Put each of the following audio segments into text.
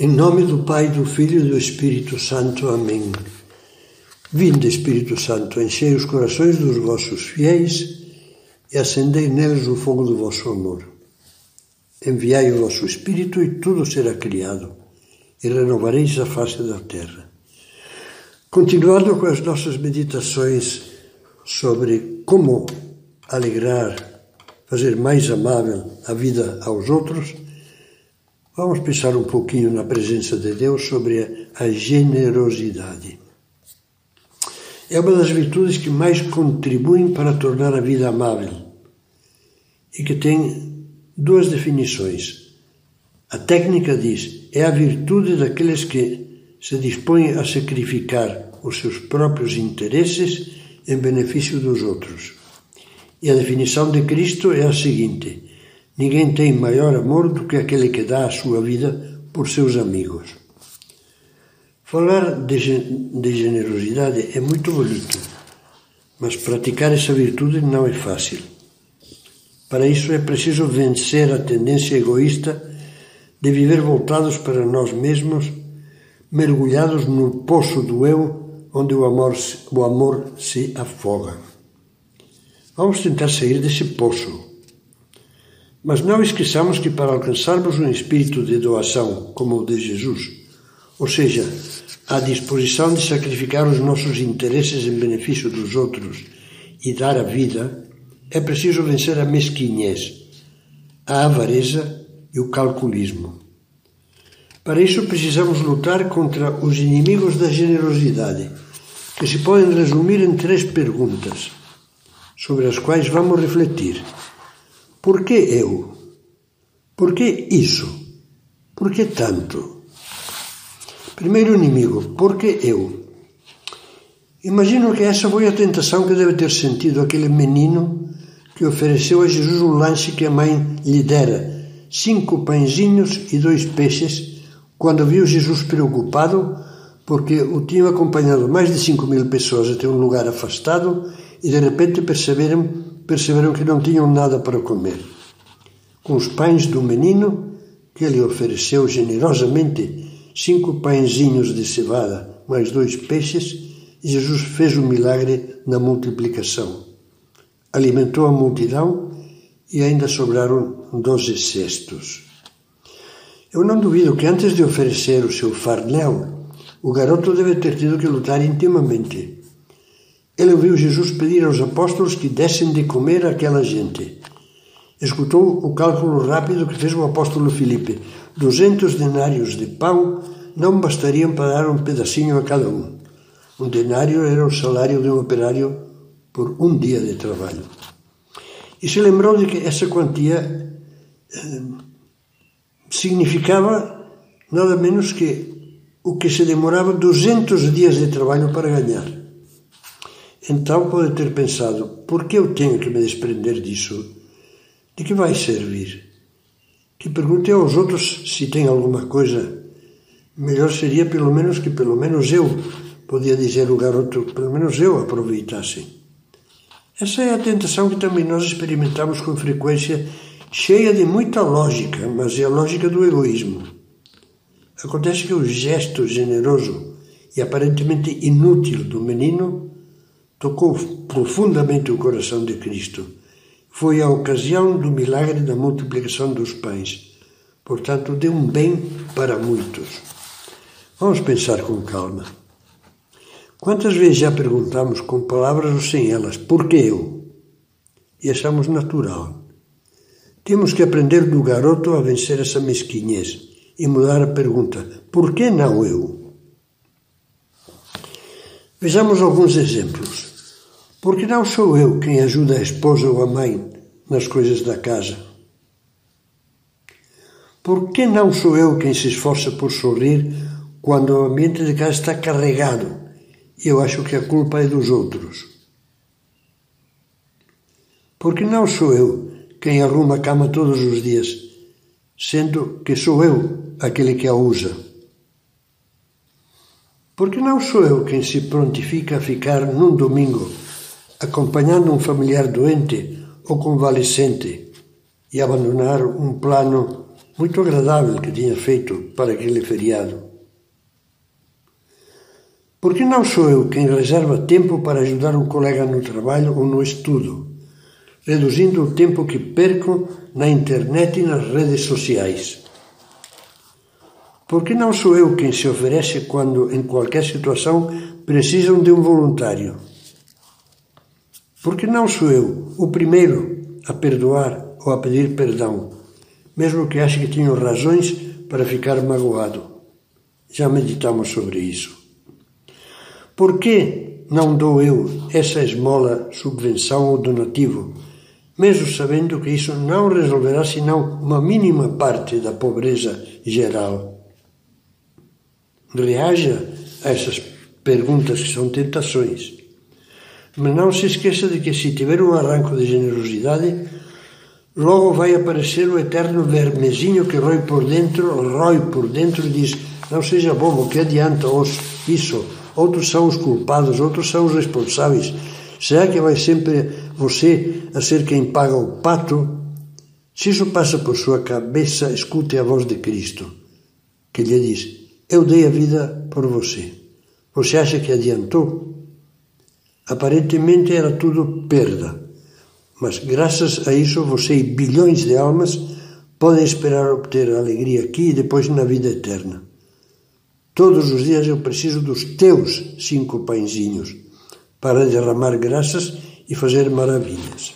Em nome do Pai, do Filho e do Espírito Santo. Amém. Vinde, Espírito Santo, enchei os corações dos vossos fiéis e acendei neles o fogo do vosso amor. Enviai o vosso Espírito e tudo será criado, e renovareis a face da terra. Continuando com as nossas meditações sobre como alegrar, fazer mais amável a vida aos outros, Vamos pensar um pouquinho na presença de Deus sobre a generosidade. É uma das virtudes que mais contribuem para tornar a vida amável e que tem duas definições. A técnica diz: é a virtude daqueles que se dispõem a sacrificar os seus próprios interesses em benefício dos outros. E a definição de Cristo é a seguinte: Ninguém tem maior amor do que aquele que dá a sua vida por seus amigos. Falar de, de generosidade é muito bonito, mas praticar essa virtude não é fácil. Para isso é preciso vencer a tendência egoísta de viver voltados para nós mesmos, mergulhados no poço do eu, onde o amor, o amor se afoga. Vamos tentar sair desse poço mas não esqueçamos que para alcançarmos um espírito de doação como o de Jesus, ou seja, a disposição de sacrificar os nossos interesses em benefício dos outros e dar a vida, é preciso vencer a mesquinhez, a avareza e o calculismo. Para isso precisamos lutar contra os inimigos da generosidade, que se podem resumir em três perguntas, sobre as quais vamos refletir. Por que eu? Por que isso? Por que tanto? Primeiro inimigo, por que eu? Imagino que essa foi a tentação que deve ter sentido aquele menino que ofereceu a Jesus o lanche que a mãe lhe dera, cinco pãezinhos e dois peixes, quando viu Jesus preocupado porque o tinham acompanhado mais de cinco mil pessoas até um lugar afastado e de repente perceberam perceberam que não tinham nada para comer. Com os pães do menino, que lhe ofereceu generosamente cinco pãezinhos de cevada, mais dois peixes, Jesus fez o um milagre na multiplicação. Alimentou a multidão e ainda sobraram doze cestos. Eu não duvido que antes de oferecer o seu farnel, o garoto deve ter tido que lutar intimamente ele ouviu Jesus pedir aos apóstolos que dessem de comer àquela gente. Escutou o cálculo rápido que fez o apóstolo Filipe. Duzentos denários de pão não bastariam para dar um pedacinho a cada um. Um denário era o salário de um operário por um dia de trabalho. E se lembrou de que essa quantia eh, significava nada menos que o que se demorava 200 dias de trabalho para ganhar. Então pode ter pensado: por que eu tenho que me desprender disso? De que vai servir? Que pergunte aos outros se tem alguma coisa. Melhor seria pelo menos que pelo menos eu, podia dizer o garoto, pelo menos eu aproveitasse. Essa é a tentação que também nós experimentamos com frequência, cheia de muita lógica, mas é a lógica do egoísmo. Acontece que o gesto generoso e aparentemente inútil do menino tocou profundamente o coração de Cristo. Foi a ocasião do milagre da multiplicação dos pães. Portanto, deu um bem para muitos. Vamos pensar com calma. Quantas vezes já perguntamos com palavras ou sem elas, por que eu? E achamos natural. Temos que aprender do garoto a vencer essa mesquinhez e mudar a pergunta: por que não eu? Vejamos alguns exemplos. Porque não sou eu quem ajuda a esposa ou a mãe nas coisas da casa? Por que não sou eu quem se esforça por sorrir quando o ambiente de casa está carregado e eu acho que a culpa é dos outros? Porque não sou eu quem arruma a cama todos os dias, sendo que sou eu aquele que a usa? Porque não sou eu quem se prontifica a ficar num domingo acompanhando um familiar doente ou convalescente e abandonar um plano muito agradável que tinha feito para aquele feriado. Por que não sou eu quem reserva tempo para ajudar um colega no trabalho ou no estudo, reduzindo o tempo que perco na internet e nas redes sociais? Por que não sou eu quem se oferece quando, em qualquer situação, precisam de um voluntário? Por que não sou eu o primeiro a perdoar ou a pedir perdão, mesmo que ache que tenho razões para ficar magoado? Já meditamos sobre isso. Por que não dou eu essa esmola, subvenção ou donativo, mesmo sabendo que isso não resolverá senão uma mínima parte da pobreza geral? Reaja a essas perguntas que são tentações. Mas não se esqueça de que se tiver um arranco de generosidade, logo vai aparecer o eterno vermezinho que rói por dentro, rói por dentro e diz: Não seja bobo, que adianta os isso? Outros são os culpados, outros são os responsáveis. Será que vai sempre você a ser quem paga o pato? Se isso passa por sua cabeça, escute a voz de Cristo, que lhe diz: eu dei a vida por você. Você acha que adiantou? Aparentemente era tudo perda, mas graças a isso você e bilhões de almas podem esperar obter alegria aqui e depois na vida eterna. Todos os dias eu preciso dos teus cinco pãezinhos para derramar graças e fazer maravilhas.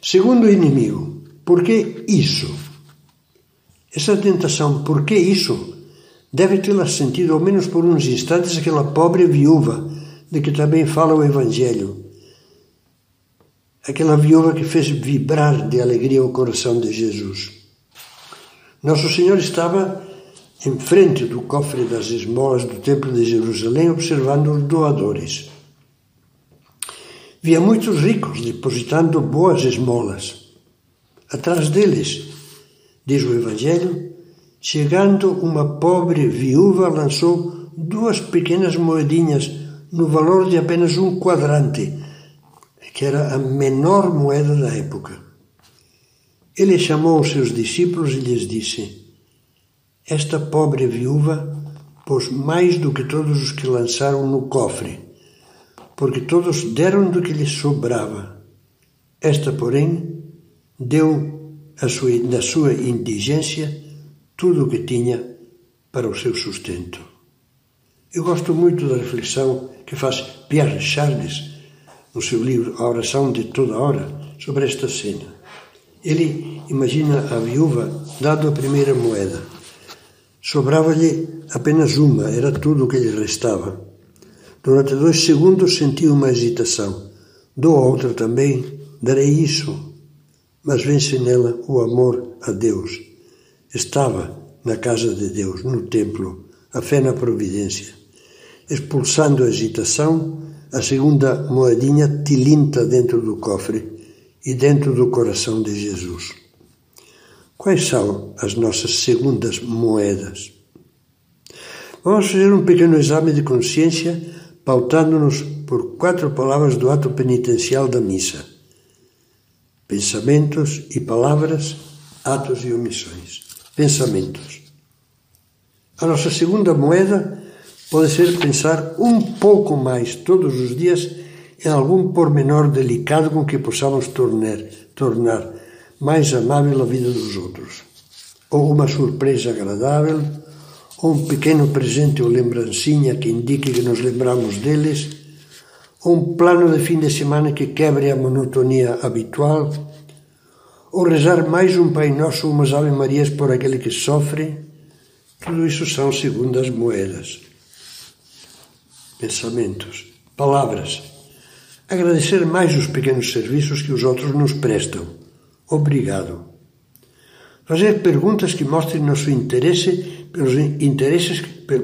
Segundo inimigo, por que isso? Essa tentação, por que isso? Deve tê-la sentido ao menos por uns instantes aquela pobre viúva de que também fala o Evangelho. Aquela viúva que fez vibrar de alegria o coração de Jesus. Nosso Senhor estava em frente do cofre das esmolas do Templo de Jerusalém, observando os doadores. Via muitos ricos depositando boas esmolas. Atrás deles, diz o Evangelho, Chegando uma pobre viúva, lançou duas pequenas moedinhas no valor de apenas um quadrante, que era a menor moeda da época. Ele chamou os seus discípulos e lhes disse: Esta pobre viúva pôs mais do que todos os que lançaram no cofre, porque todos deram do que lhes sobrava. Esta, porém, deu sua, sua indigência tudo o que tinha para o seu sustento. Eu gosto muito da reflexão que faz Pierre Charles no seu livro A Oração de Toda Hora sobre esta cena. Ele imagina a viúva dado a primeira moeda. Sobrava-lhe apenas uma, era tudo o que lhe restava. Durante dois segundos sentiu uma hesitação. Dou a outra também, darei isso. Mas vence nela o amor a Deus Estava na casa de Deus, no templo, a fé na providência. Expulsando a agitação, a segunda moedinha tilinta dentro do cofre e dentro do coração de Jesus. Quais são as nossas segundas moedas? Vamos fazer um pequeno exame de consciência, pautando-nos por quatro palavras do ato penitencial da missa: pensamentos e palavras, atos e omissões pensamentos. A nossa segunda moeda pode ser pensar um pouco mais todos os dias em algum pormenor delicado com que possamos tornar, tornar mais amável a vida dos outros. Ou uma surpresa agradável, ou um pequeno presente ou lembrancinha que indique que nos lembramos deles, ou um plano de fim de semana que quebre a monotonia habitual ou rezar mais um Pai Nosso ou umas Ave Marias por aquele que sofre, tudo isso são segundas moedas. Pensamentos, palavras. Agradecer mais os pequenos serviços que os outros nos prestam. Obrigado. Fazer perguntas que mostrem nosso interesse pelos interesses,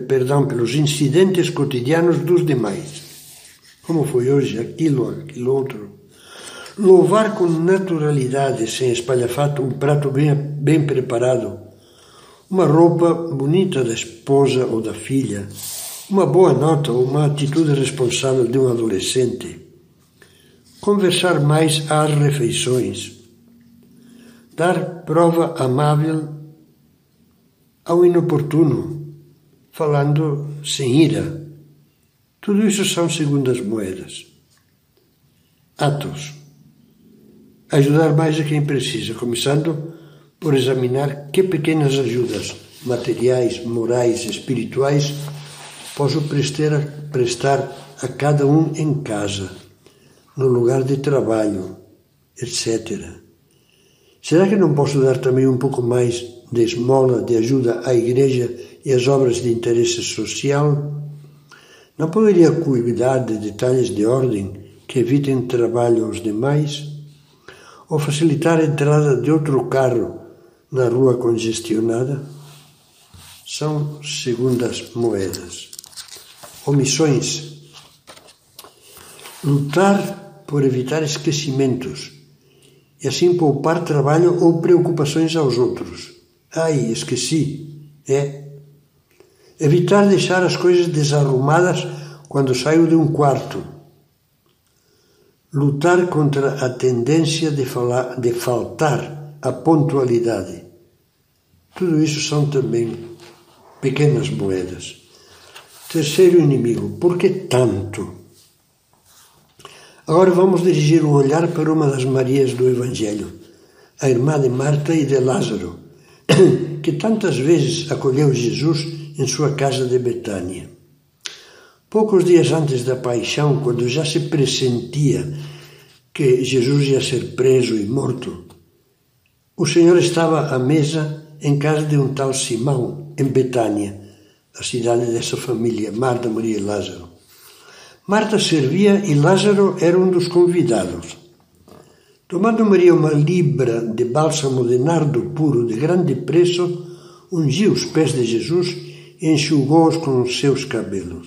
perdão, pelos incidentes cotidianos dos demais. Como foi hoje aquilo, aquilo outro louvar com naturalidade, sem espalhafato, um prato bem, bem preparado, uma roupa bonita da esposa ou da filha, uma boa nota ou uma atitude responsável de um adolescente. Conversar mais às refeições. dar prova amável ao inoportuno, falando sem ira. Tudo isso são segundas moedas. Atos. Ajudar mais a quem precisa, começando por examinar que pequenas ajudas materiais, morais, espirituais posso prestar, prestar a cada um em casa, no lugar de trabalho, etc. Será que não posso dar também um pouco mais de esmola, de ajuda à igreja e às obras de interesse social? Não poderia cuidar de detalhes de ordem que evitem trabalho aos demais? Ou facilitar a entrada de outro carro na rua congestionada? São segundas moedas. Omissões. Lutar por evitar esquecimentos e assim poupar trabalho ou preocupações aos outros. Ai, esqueci. É. Evitar deixar as coisas desarrumadas quando saio de um quarto. Lutar contra a tendência de, falar, de faltar a pontualidade. Tudo isso são também pequenas moedas. Terceiro inimigo, por que tanto? Agora vamos dirigir o olhar para uma das Marias do Evangelho, a irmã de Marta e de Lázaro, que tantas vezes acolheu Jesus em sua casa de Betânia. Poucos dias antes da paixão, quando já se pressentia que Jesus ia ser preso e morto, o Senhor estava à mesa em casa de um tal Simão, em Betânia, a cidade dessa família, Marta, Maria e Lázaro. Marta servia e Lázaro era um dos convidados. Tomando Maria uma libra de bálsamo de nardo puro de grande preço, ungiu os pés de Jesus e enxugou-os com os seus cabelos.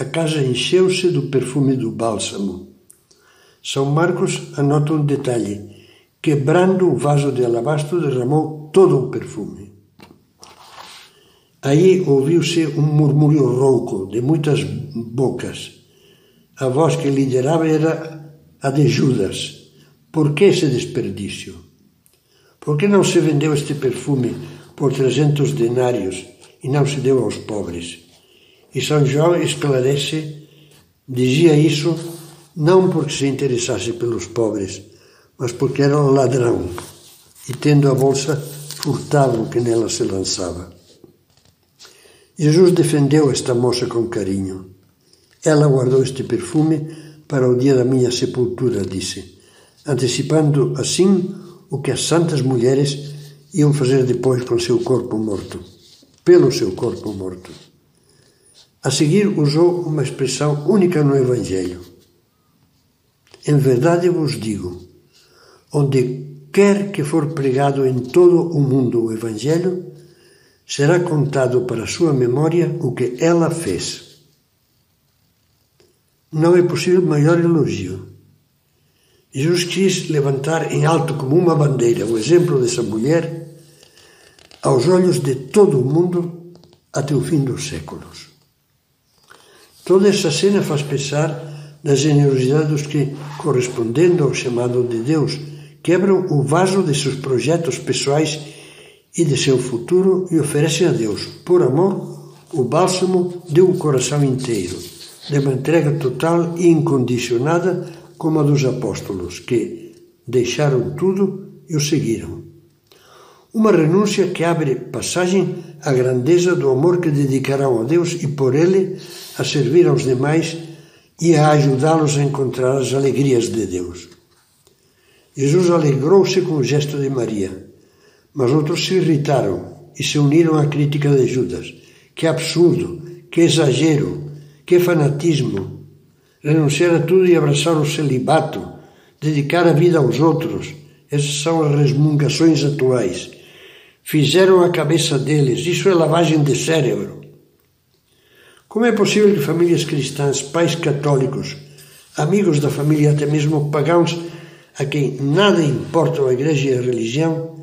A casa encheu-se do perfume do bálsamo. São Marcos anota um detalhe: quebrando o vaso de alabastro, derramou todo o perfume. Aí ouviu-se um murmúrio rouco de muitas bocas a voz que liderava era a de Judas. Por que esse desperdício? Por que não se vendeu este perfume por trezentos denários e não se deu aos pobres? E São João esclarece, dizia isso não porque se interessasse pelos pobres, mas porque era um ladrão e, tendo a bolsa, furtava o que nela se lançava. Jesus defendeu esta moça com carinho. Ela guardou este perfume para o dia da minha sepultura, disse, antecipando assim o que as santas mulheres iam fazer depois com seu corpo morto, pelo seu corpo morto. A seguir usou uma expressão única no Evangelho. Em verdade vos digo, onde quer que for pregado em todo o mundo o Evangelho, será contado para sua memória o que ela fez. Não é possível maior elogio. Jesus quis levantar em alto como uma bandeira o exemplo dessa mulher aos olhos de todo o mundo até o fim dos séculos. Toda essa cena faz pensar na generosidade dos que, correspondendo ao chamado de Deus, quebram o vaso de seus projetos pessoais e de seu futuro e oferecem a Deus, por amor, o bálsamo de um coração inteiro de uma entrega total e incondicionada como a dos apóstolos, que deixaram tudo e o seguiram. Uma renúncia que abre passagem à grandeza do amor que dedicarão a Deus e por ele a servir aos demais e a ajudá-los a encontrar as alegrias de Deus. Jesus alegrou-se com o gesto de Maria, mas outros se irritaram e se uniram à crítica de Judas. Que absurdo, que exagero, que fanatismo! Renunciar a tudo e abraçar o celibato, dedicar a vida aos outros. Essas são as resmungações atuais. Fizeram a cabeça deles. Isso é lavagem de cérebro. Como é possível que famílias cristãs, pais católicos, amigos da família, até mesmo pagãos, a quem nada importa a igreja e a religião,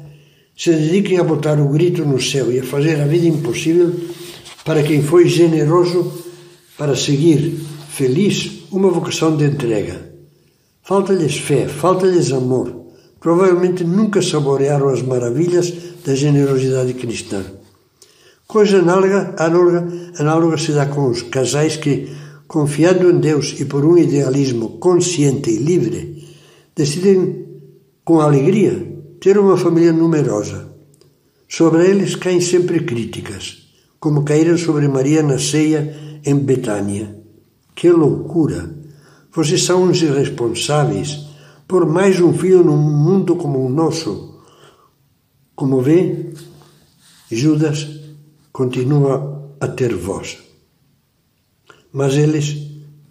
se dediquem a botar o grito no céu e a fazer a vida impossível para quem foi generoso para seguir feliz uma vocação de entrega. Falta-lhes fé, falta-lhes amor, provavelmente nunca saborearam as maravilhas da generosidade cristã. Coisa análoga, análoga, análoga se dá com os casais que, confiando em Deus e por um idealismo consciente e livre, decidem com alegria ter uma família numerosa. Sobre eles caem sempre críticas, como caíram sobre Maria na ceia em Betânia. Que loucura! Vocês são uns irresponsáveis por mais um filho num mundo como o nosso. Como vê, Judas continua a ter voz. Mas eles,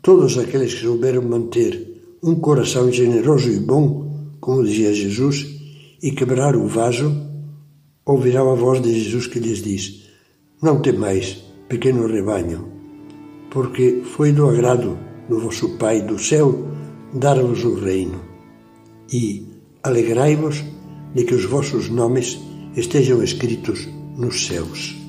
todos aqueles que souberam manter um coração generoso e bom, como dizia Jesus, e quebrar o vaso, ouvirão a voz de Jesus que lhes diz: Não temais, pequeno rebanho, porque foi do agrado do vosso Pai do céu dar-vos o reino. E alegrai-vos de que os vossos nomes estejam escritos nos céus.